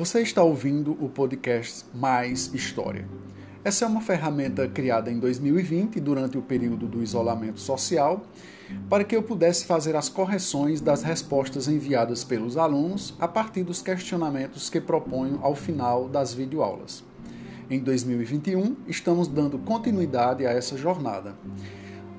Você está ouvindo o podcast Mais História. Essa é uma ferramenta criada em 2020, durante o período do isolamento social, para que eu pudesse fazer as correções das respostas enviadas pelos alunos a partir dos questionamentos que proponho ao final das videoaulas. Em 2021, estamos dando continuidade a essa jornada.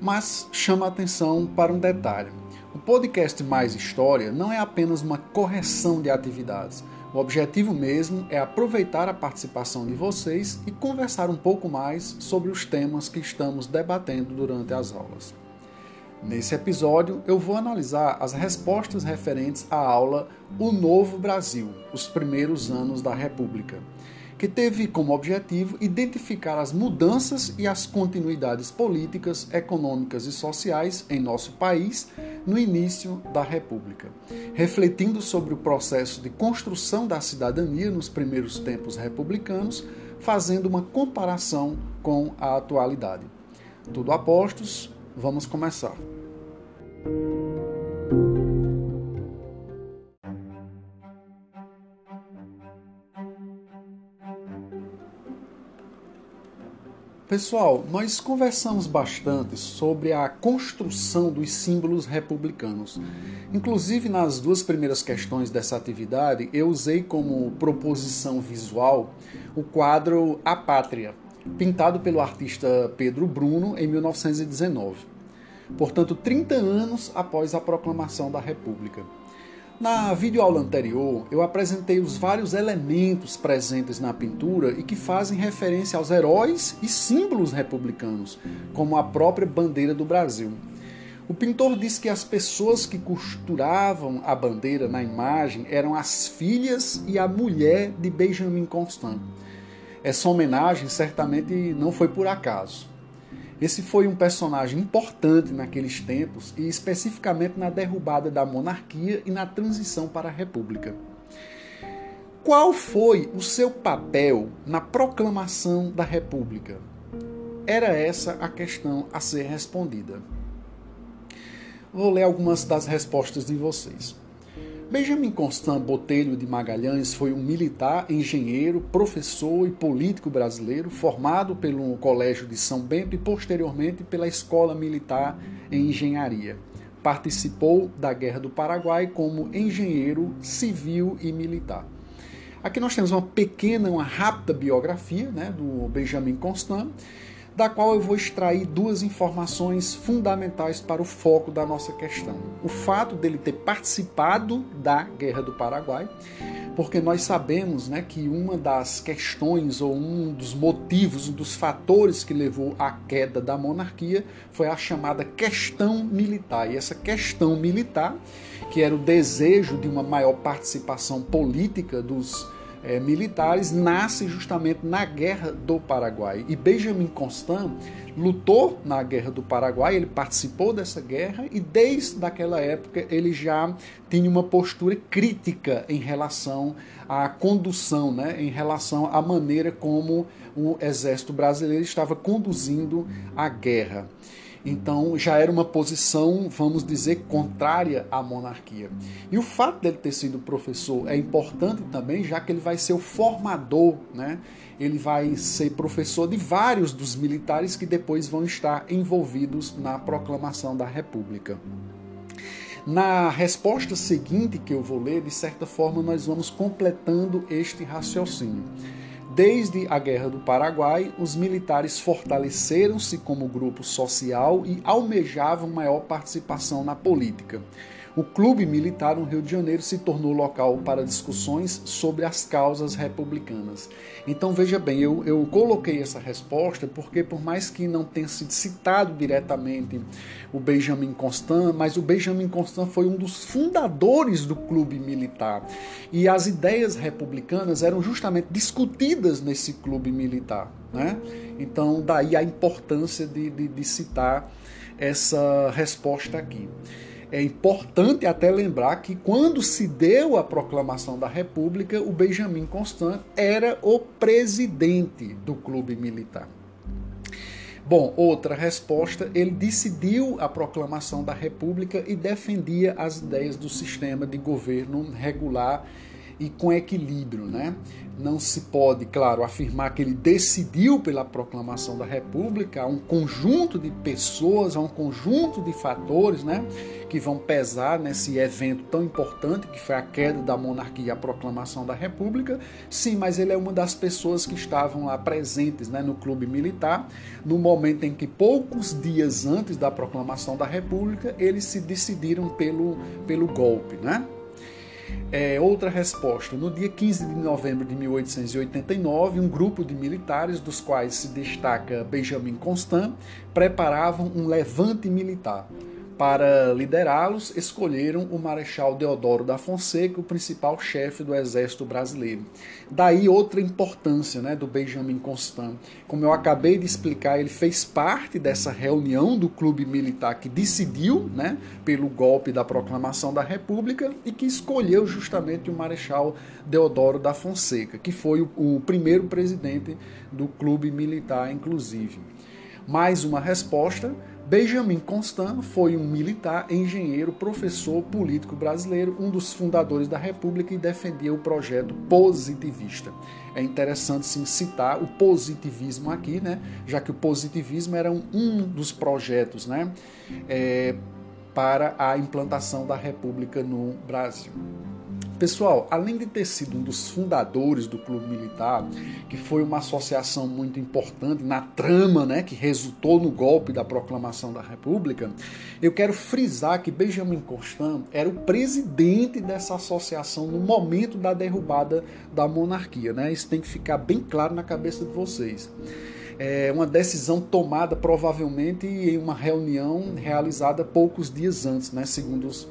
Mas chama a atenção para um detalhe. O podcast Mais História não é apenas uma correção de atividades, o objetivo mesmo é aproveitar a participação de vocês e conversar um pouco mais sobre os temas que estamos debatendo durante as aulas. Nesse episódio, eu vou analisar as respostas referentes à aula O Novo Brasil, os primeiros anos da República que teve como objetivo identificar as mudanças e as continuidades políticas, econômicas e sociais em nosso país no início da República, refletindo sobre o processo de construção da cidadania nos primeiros tempos republicanos, fazendo uma comparação com a atualidade. Tudo a postos, vamos começar. Pessoal, nós conversamos bastante sobre a construção dos símbolos republicanos. Inclusive, nas duas primeiras questões dessa atividade, eu usei como proposição visual o quadro A Pátria, pintado pelo artista Pedro Bruno em 1919. Portanto, 30 anos após a proclamação da República. Na videoaula anterior, eu apresentei os vários elementos presentes na pintura e que fazem referência aos heróis e símbolos republicanos, como a própria bandeira do Brasil. O pintor disse que as pessoas que costuravam a bandeira na imagem eram as filhas e a mulher de Benjamin Constant. Essa homenagem certamente não foi por acaso. Esse foi um personagem importante naqueles tempos e especificamente na derrubada da monarquia e na transição para a república. Qual foi o seu papel na proclamação da república? Era essa a questão a ser respondida. Vou ler algumas das respostas de vocês. Benjamin Constant Botelho de Magalhães foi um militar, engenheiro, professor e político brasileiro formado pelo Colégio de São Bento e posteriormente pela Escola Militar em Engenharia. Participou da Guerra do Paraguai como engenheiro civil e militar. Aqui nós temos uma pequena, uma rápida biografia né, do Benjamin Constant da qual eu vou extrair duas informações fundamentais para o foco da nossa questão. O fato dele ter participado da Guerra do Paraguai, porque nós sabemos né, que uma das questões ou um dos motivos, um dos fatores que levou à queda da monarquia foi a chamada questão militar. E essa questão militar, que era o desejo de uma maior participação política dos é, militares nasce justamente na Guerra do Paraguai. E Benjamin Constant lutou na Guerra do Paraguai, ele participou dessa guerra e desde aquela época ele já tinha uma postura crítica em relação à condução, né, em relação à maneira como o exército brasileiro estava conduzindo a guerra. Então já era uma posição, vamos dizer, contrária à monarquia. E o fato dele ter sido professor é importante também, já que ele vai ser o formador, né? Ele vai ser professor de vários dos militares que depois vão estar envolvidos na proclamação da República. Na resposta seguinte que eu vou ler, de certa forma, nós vamos completando este raciocínio. Desde a Guerra do Paraguai, os militares fortaleceram-se como grupo social e almejavam maior participação na política o Clube Militar no Rio de Janeiro se tornou local para discussões sobre as causas republicanas. Então veja bem, eu, eu coloquei essa resposta porque, por mais que não tenha sido citado diretamente o Benjamin Constant, mas o Benjamin Constant foi um dos fundadores do Clube Militar. E as ideias republicanas eram justamente discutidas nesse clube militar. Né? Então, daí a importância de, de, de citar essa resposta aqui. É importante até lembrar que quando se deu a proclamação da República, o Benjamin Constant era o presidente do clube militar. Bom, outra resposta, ele decidiu a proclamação da República e defendia as ideias do sistema de governo regular e com equilíbrio, né? Não se pode, claro, afirmar que ele decidiu pela proclamação da República, um conjunto de pessoas, um conjunto de fatores, né, que vão pesar nesse evento tão importante que foi a queda da monarquia e a proclamação da República. Sim, mas ele é uma das pessoas que estavam lá presentes, né, no clube militar, no momento em que poucos dias antes da proclamação da República, eles se decidiram pelo pelo golpe, né? É, outra resposta. No dia 15 de novembro de 1889, um grupo de militares, dos quais se destaca Benjamin Constant, preparavam um levante militar. Para liderá-los, escolheram o Marechal Deodoro da Fonseca, o principal chefe do exército brasileiro. Daí outra importância né, do Benjamin Constant. Como eu acabei de explicar, ele fez parte dessa reunião do clube militar que decidiu né, pelo golpe da proclamação da República e que escolheu justamente o Marechal Deodoro da Fonseca, que foi o, o primeiro presidente do clube militar, inclusive. Mais uma resposta Benjamin Constant foi um militar, engenheiro, professor, político brasileiro, um dos fundadores da República e defendia o projeto positivista. É interessante sim, citar o positivismo aqui, né? já que o positivismo era um, um dos projetos né? É, para a implantação da República no Brasil. Pessoal, além de ter sido um dos fundadores do Clube Militar, que foi uma associação muito importante na trama né, que resultou no golpe da proclamação da República, eu quero frisar que Benjamin Constant era o presidente dessa associação no momento da derrubada da monarquia. Né? Isso tem que ficar bem claro na cabeça de vocês é uma decisão tomada provavelmente em uma reunião realizada poucos dias antes, né, segundo os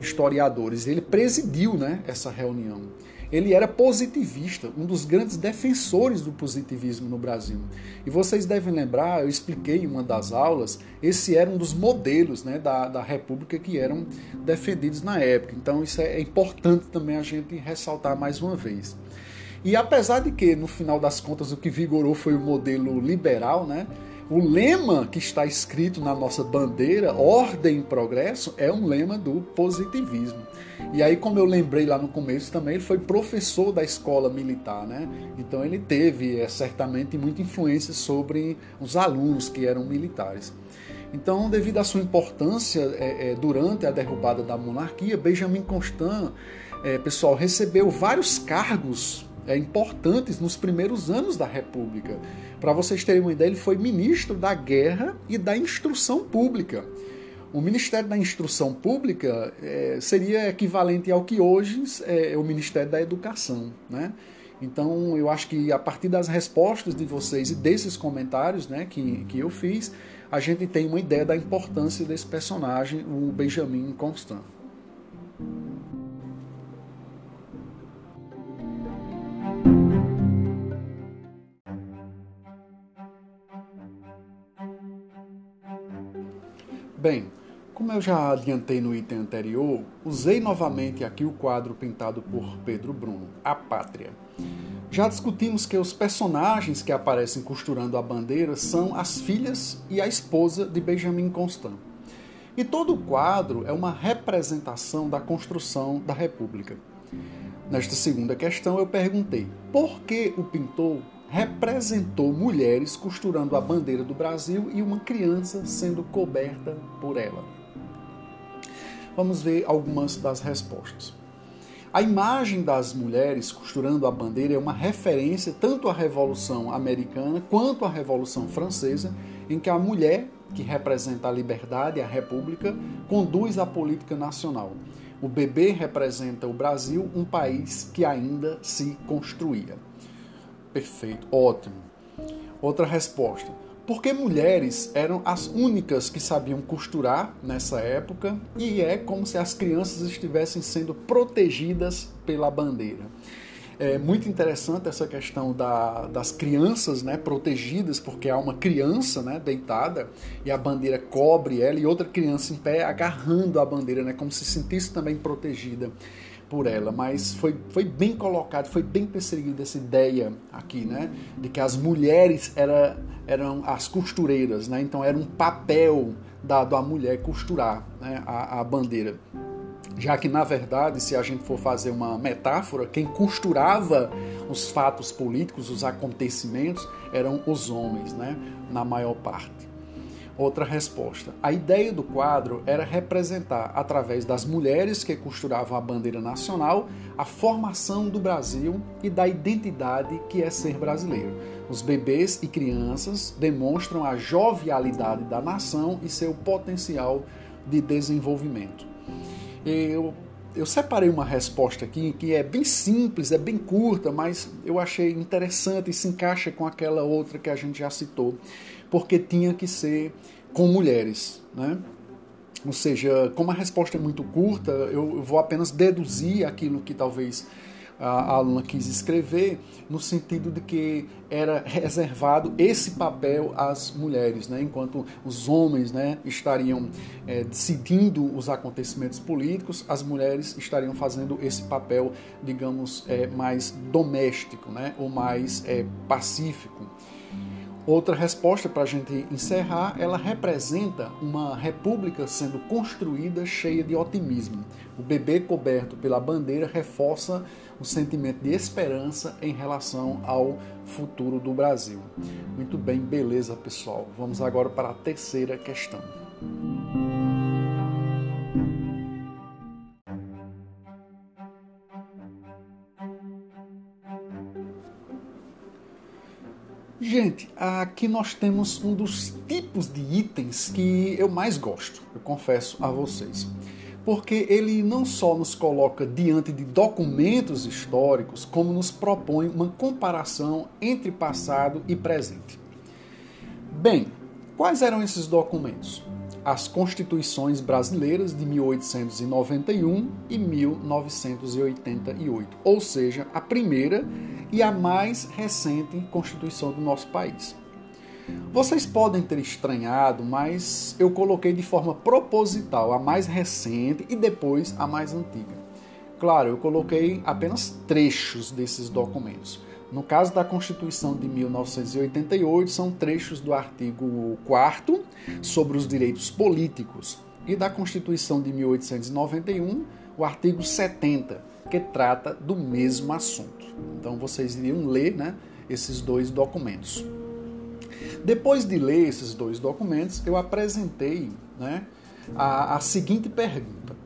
historiadores. Ele presidiu né, essa reunião. Ele era positivista, um dos grandes defensores do positivismo no Brasil. E vocês devem lembrar, eu expliquei em uma das aulas, esse era um dos modelos né, da, da República que eram defendidos na época. Então isso é importante também a gente ressaltar mais uma vez. E apesar de que, no final das contas, o que vigorou foi o modelo liberal, né? O lema que está escrito na nossa bandeira, ordem e progresso, é um lema do positivismo. E aí, como eu lembrei lá no começo também, ele foi professor da escola militar, né? Então ele teve é, certamente muita influência sobre os alunos que eram militares. Então, devido à sua importância é, é, durante a derrubada da monarquia, Benjamin Constant, pessoal, recebeu vários cargos é, importantes nos primeiros anos da República. Para vocês terem uma ideia, ele foi ministro da Guerra e da Instrução Pública. O Ministério da Instrução Pública é, seria equivalente ao que hoje é o Ministério da Educação. Né? Então, eu acho que a partir das respostas de vocês e desses comentários né, que, que eu fiz, a gente tem uma ideia da importância desse personagem, o Benjamin Constant. Bem, como eu já adiantei no item anterior, usei novamente aqui o quadro pintado por Pedro Bruno, A Pátria. Já discutimos que os personagens que aparecem costurando a bandeira são as filhas e a esposa de Benjamin Constant. E todo o quadro é uma representação da construção da República. Nesta segunda questão, eu perguntei por que o pintor representou mulheres costurando a bandeira do Brasil e uma criança sendo coberta por ela. Vamos ver algumas das respostas. A imagem das mulheres costurando a bandeira é uma referência tanto à Revolução Americana quanto à Revolução Francesa, em que a mulher, que representa a liberdade e a república, conduz a política nacional. O bebê representa o Brasil, um país que ainda se construía. Perfeito, ótimo. Outra resposta. Porque mulheres eram as únicas que sabiam costurar nessa época e é como se as crianças estivessem sendo protegidas pela bandeira. É muito interessante essa questão da, das crianças né, protegidas, porque há uma criança né, deitada e a bandeira cobre ela e outra criança em pé agarrando a bandeira, né, como se sentisse também protegida por ela, mas foi, foi bem colocado, foi bem perseguida essa ideia aqui, né, de que as mulheres era, eram as costureiras, né, então era um papel dado à mulher costurar né, a, a bandeira. já que na verdade, se a gente for fazer uma metáfora, quem costurava os fatos políticos, os acontecimentos, eram os homens, né? Na maior parte. Outra resposta. A ideia do quadro era representar, através das mulheres que costuravam a bandeira nacional, a formação do Brasil e da identidade que é ser brasileiro. Os bebês e crianças demonstram a jovialidade da nação e seu potencial de desenvolvimento. Eu, eu separei uma resposta aqui que é bem simples, é bem curta, mas eu achei interessante e se encaixa com aquela outra que a gente já citou, porque tinha que ser com mulheres, né? Ou seja, como a resposta é muito curta, eu vou apenas deduzir aquilo que talvez a aluna quis escrever, no sentido de que era reservado esse papel às mulheres, né? enquanto os homens né, estariam é, decidindo os acontecimentos políticos, as mulheres estariam fazendo esse papel, digamos, é, mais doméstico né? ou mais é, pacífico. Outra resposta para a gente encerrar, ela representa uma república sendo construída cheia de otimismo. O bebê coberto pela bandeira reforça o sentimento de esperança em relação ao futuro do Brasil. Muito bem, beleza, pessoal. Vamos agora para a terceira questão. Gente, aqui nós temos um dos tipos de itens que eu mais gosto, eu confesso a vocês. Porque ele não só nos coloca diante de documentos históricos, como nos propõe uma comparação entre passado e presente. Bem, quais eram esses documentos? As Constituições Brasileiras de 1891 e 1988, ou seja, a primeira e a mais recente Constituição do nosso país. Vocês podem ter estranhado, mas eu coloquei de forma proposital a mais recente e depois a mais antiga. Claro, eu coloquei apenas trechos desses documentos. No caso da Constituição de 1988, são trechos do artigo 4 sobre os direitos políticos e da Constituição de 1891, o artigo 70, que trata do mesmo assunto. Então vocês iriam ler né, esses dois documentos. Depois de ler esses dois documentos, eu apresentei né, a, a seguinte pergunta: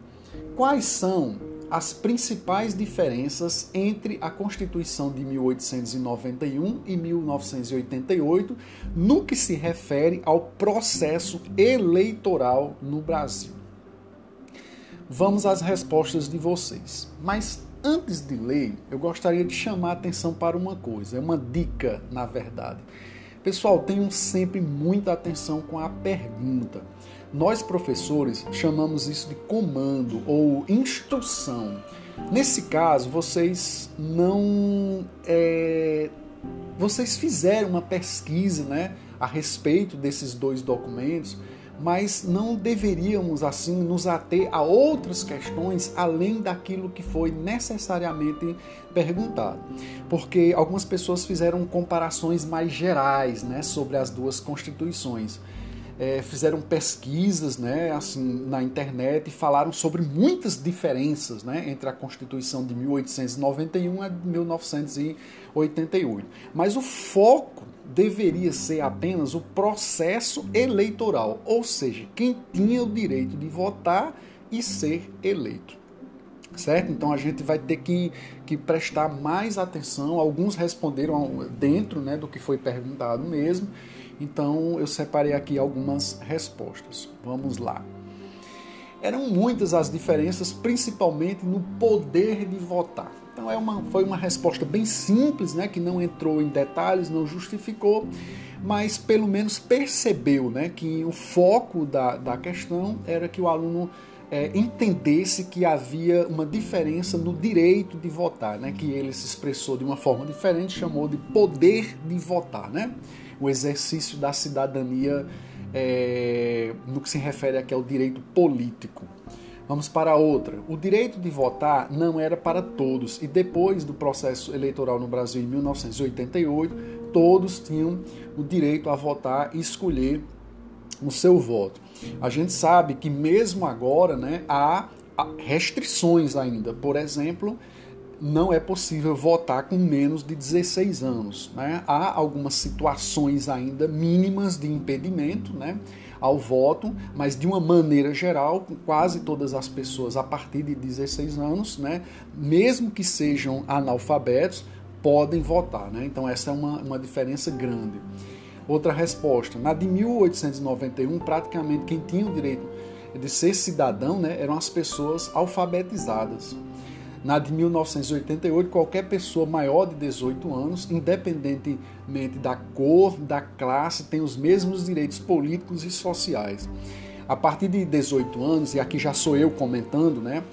Quais são as principais diferenças entre a Constituição de 1891 e 1988 no que se refere ao processo eleitoral no Brasil. Vamos às respostas de vocês. Mas antes de ler, eu gostaria de chamar a atenção para uma coisa, é uma dica, na verdade. Pessoal, tenham sempre muita atenção com a pergunta. Nós, professores, chamamos isso de comando ou instrução. Nesse caso, vocês não. É, vocês fizeram uma pesquisa né, a respeito desses dois documentos, mas não deveríamos assim nos ater a outras questões além daquilo que foi necessariamente perguntado. Porque algumas pessoas fizeram comparações mais gerais né, sobre as duas constituições é, fizeram pesquisas né, assim, na internet e falaram sobre muitas diferenças né, entre a Constituição de 1891 e 1988. Mas o foco deveria ser apenas o processo eleitoral, ou seja, quem tinha o direito de votar e ser eleito. Certo? Então a gente vai ter que, que prestar mais atenção. Alguns responderam dentro né, do que foi perguntado mesmo então eu separei aqui algumas respostas. Vamos lá. Eram muitas as diferenças, principalmente no poder de votar. Então é uma, foi uma resposta bem simples, né, que não entrou em detalhes, não justificou, mas pelo menos percebeu né, que o foco da, da questão era que o aluno é, entendesse que havia uma diferença no direito de votar, né, que ele se expressou de uma forma diferente, chamou de poder de votar. Né? o exercício da cidadania é, no que se refere aqui ao direito político. Vamos para outra. O direito de votar não era para todos, e depois do processo eleitoral no Brasil em 1988, todos tinham o direito a votar e escolher o seu voto. A gente sabe que mesmo agora né, há restrições ainda. Por exemplo, não é possível votar com menos de 16 anos. Né? Há algumas situações ainda mínimas de impedimento né, ao voto, mas de uma maneira geral, quase todas as pessoas a partir de 16 anos, né, mesmo que sejam analfabetos, podem votar. Né? Então, essa é uma, uma diferença grande. Outra resposta: na de 1891, praticamente quem tinha o direito de ser cidadão né, eram as pessoas alfabetizadas. Na de 1988, qualquer pessoa maior de 18 anos, independentemente da cor, da classe, tem os mesmos direitos políticos e sociais. A partir de 18 anos, e aqui já sou eu comentando, né?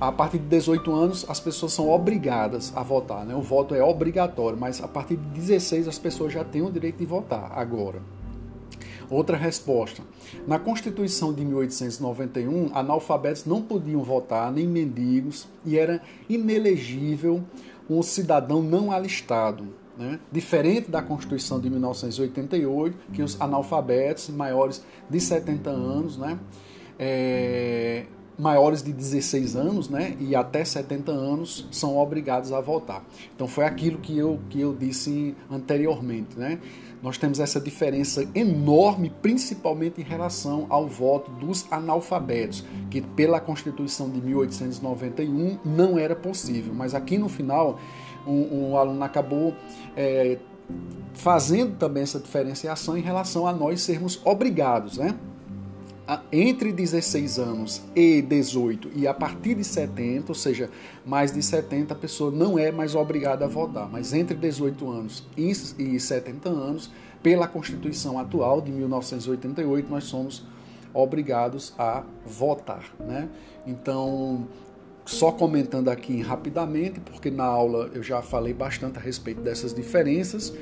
A partir de 18 anos, as pessoas são obrigadas a votar, né? O voto é obrigatório, mas a partir de 16 as pessoas já têm o direito de votar agora. Outra resposta. Na Constituição de 1891, analfabetos não podiam votar, nem mendigos, e era inelegível um cidadão não alistado. Né? Diferente da Constituição de 1988, que os analfabetos maiores de 70 anos, né? É, maiores de 16 anos né, e até 70 anos são obrigados a votar. Então foi aquilo que eu, que eu disse anteriormente. Né? nós temos essa diferença enorme, principalmente em relação ao voto dos analfabetos, que pela Constituição de 1891 não era possível. Mas aqui no final, um, um aluno acabou é, fazendo também essa diferenciação em relação a nós sermos obrigados, né? Entre 16 anos e 18 e a partir de 70, ou seja, mais de 70, a pessoa não é mais obrigada a votar, mas entre 18 anos e 70 anos, pela Constituição atual de 1988, nós somos obrigados a votar, né? Então, só comentando aqui rapidamente, porque na aula eu já falei bastante a respeito dessas diferenças,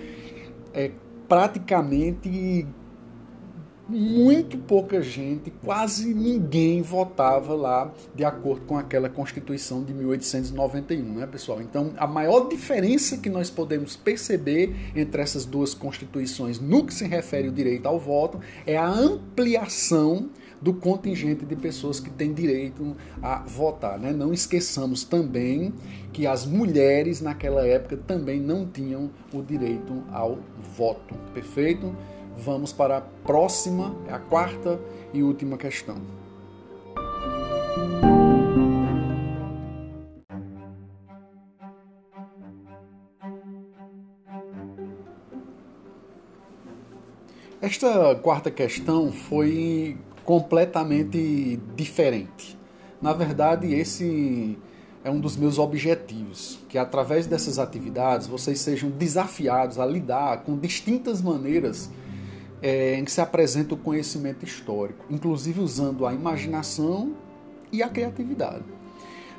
é praticamente muito pouca gente, quase ninguém votava lá de acordo com aquela Constituição de 1891, né, pessoal? Então, a maior diferença que nós podemos perceber entre essas duas constituições no que se refere ao direito ao voto é a ampliação do contingente de pessoas que têm direito a votar. Né? Não esqueçamos também que as mulheres naquela época também não tinham o direito ao voto. Perfeito? Vamos para a próxima, é a quarta e última questão. Esta quarta questão foi completamente diferente. Na verdade, esse é um dos meus objetivos, que através dessas atividades vocês sejam desafiados a lidar com distintas maneiras é, em que se apresenta o conhecimento histórico, inclusive usando a imaginação e a criatividade.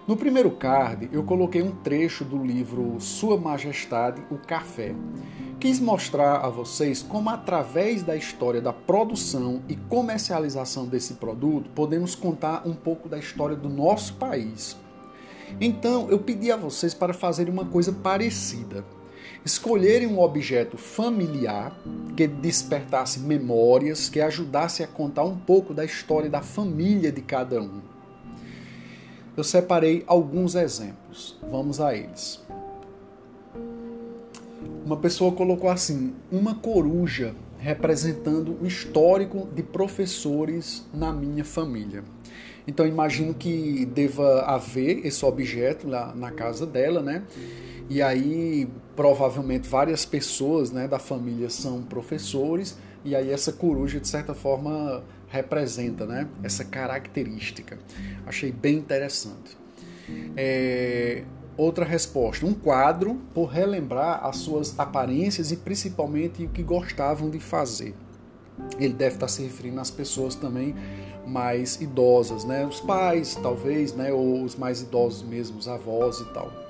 No primeiro card, eu coloquei um trecho do livro Sua Majestade, o Café. Quis mostrar a vocês como, através da história da produção e comercialização desse produto, podemos contar um pouco da história do nosso país. Então, eu pedi a vocês para fazerem uma coisa parecida escolherem um objeto familiar que despertasse memórias, que ajudasse a contar um pouco da história da família de cada um. Eu separei alguns exemplos. Vamos a eles. Uma pessoa colocou assim: uma coruja representando o histórico de professores na minha família. Então imagino que deva haver esse objeto lá na casa dela, né? E aí, provavelmente, várias pessoas né, da família são professores, e aí essa coruja, de certa forma, representa né, essa característica. Achei bem interessante. É, outra resposta: um quadro por relembrar as suas aparências e principalmente o que gostavam de fazer. Ele deve estar se referindo às pessoas também mais idosas, né? Os pais, talvez, né? Ou os mais idosos mesmo, os avós e tal.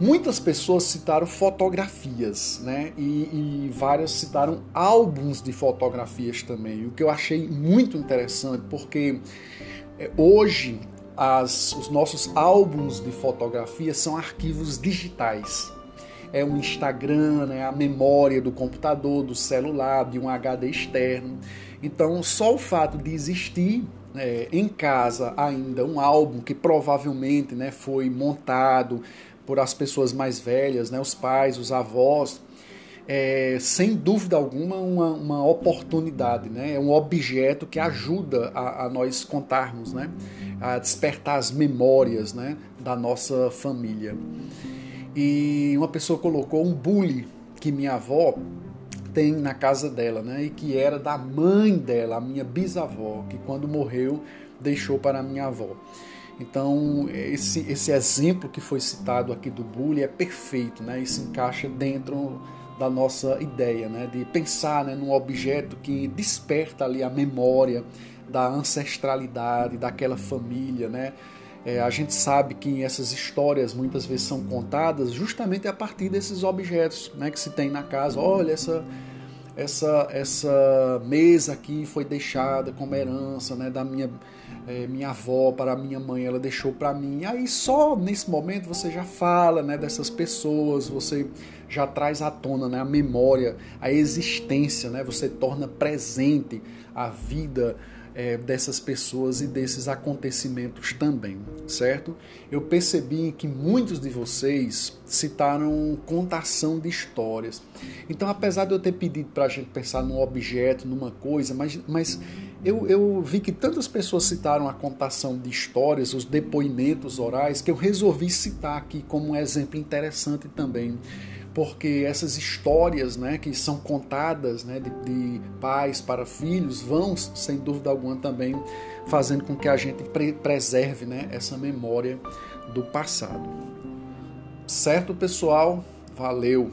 Muitas pessoas citaram fotografias, né? E, e, várias citaram álbuns de fotografias também. O que eu achei muito interessante, porque é, hoje as, os nossos álbuns de fotografias são arquivos digitais. É o Instagram, né? a memória do computador, do celular, de um HD externo. Então, só o fato de existir é, em casa ainda um álbum que provavelmente né, foi montado por as pessoas mais velhas, né, os pais, os avós, é, sem dúvida alguma, uma, uma oportunidade, né? é um objeto que ajuda a, a, nós contarmos, né? a despertar as memórias né? da nossa família. E uma pessoa colocou um bule que minha avó tem na casa dela, né? e que era da mãe dela, a minha bisavó, que quando morreu deixou para minha avó. Então, esse, esse exemplo que foi citado aqui do bullying é perfeito, né? E se encaixa dentro da nossa ideia, né? de pensar né, num objeto que desperta ali a memória da ancestralidade daquela família. Né? É, a gente sabe que essas histórias muitas vezes são contadas justamente a partir desses objetos né, que se tem na casa. Olha, essa, essa, essa mesa aqui foi deixada como herança né, da minha é, minha avó, para minha mãe, ela deixou para mim. Aí só nesse momento você já fala né, dessas pessoas, você já traz à tona né, a memória, a existência, né, você torna presente a vida é, dessas pessoas e desses acontecimentos também, certo? Eu percebi que muitos de vocês citaram contação de histórias. Então, apesar de eu ter pedido para a gente pensar num objeto, numa coisa, mas, mas eu, eu vi que tantas pessoas citaram a contação de histórias, os depoimentos orais, que eu resolvi citar aqui como um exemplo interessante também. Porque essas histórias né, que são contadas né, de, de pais para filhos vão, sem dúvida alguma, também fazendo com que a gente pre preserve né, essa memória do passado. Certo, pessoal? Valeu!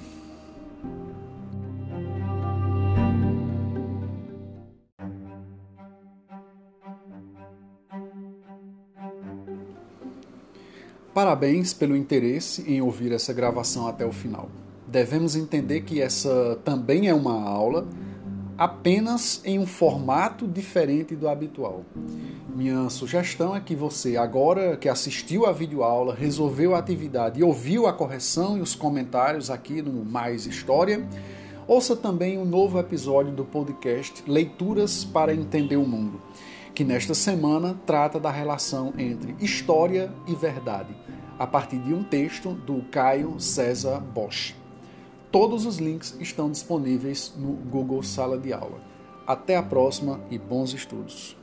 Parabéns pelo interesse em ouvir essa gravação até o final. Devemos entender que essa também é uma aula, apenas em um formato diferente do habitual. Minha sugestão é que você, agora que assistiu a videoaula, resolveu a atividade e ouviu a correção e os comentários aqui no Mais História, ouça também um novo episódio do podcast Leituras para Entender o Mundo que nesta semana trata da relação entre história e verdade, a partir de um texto do Caio César Bosch. Todos os links estão disponíveis no Google Sala de Aula. Até a próxima e bons estudos!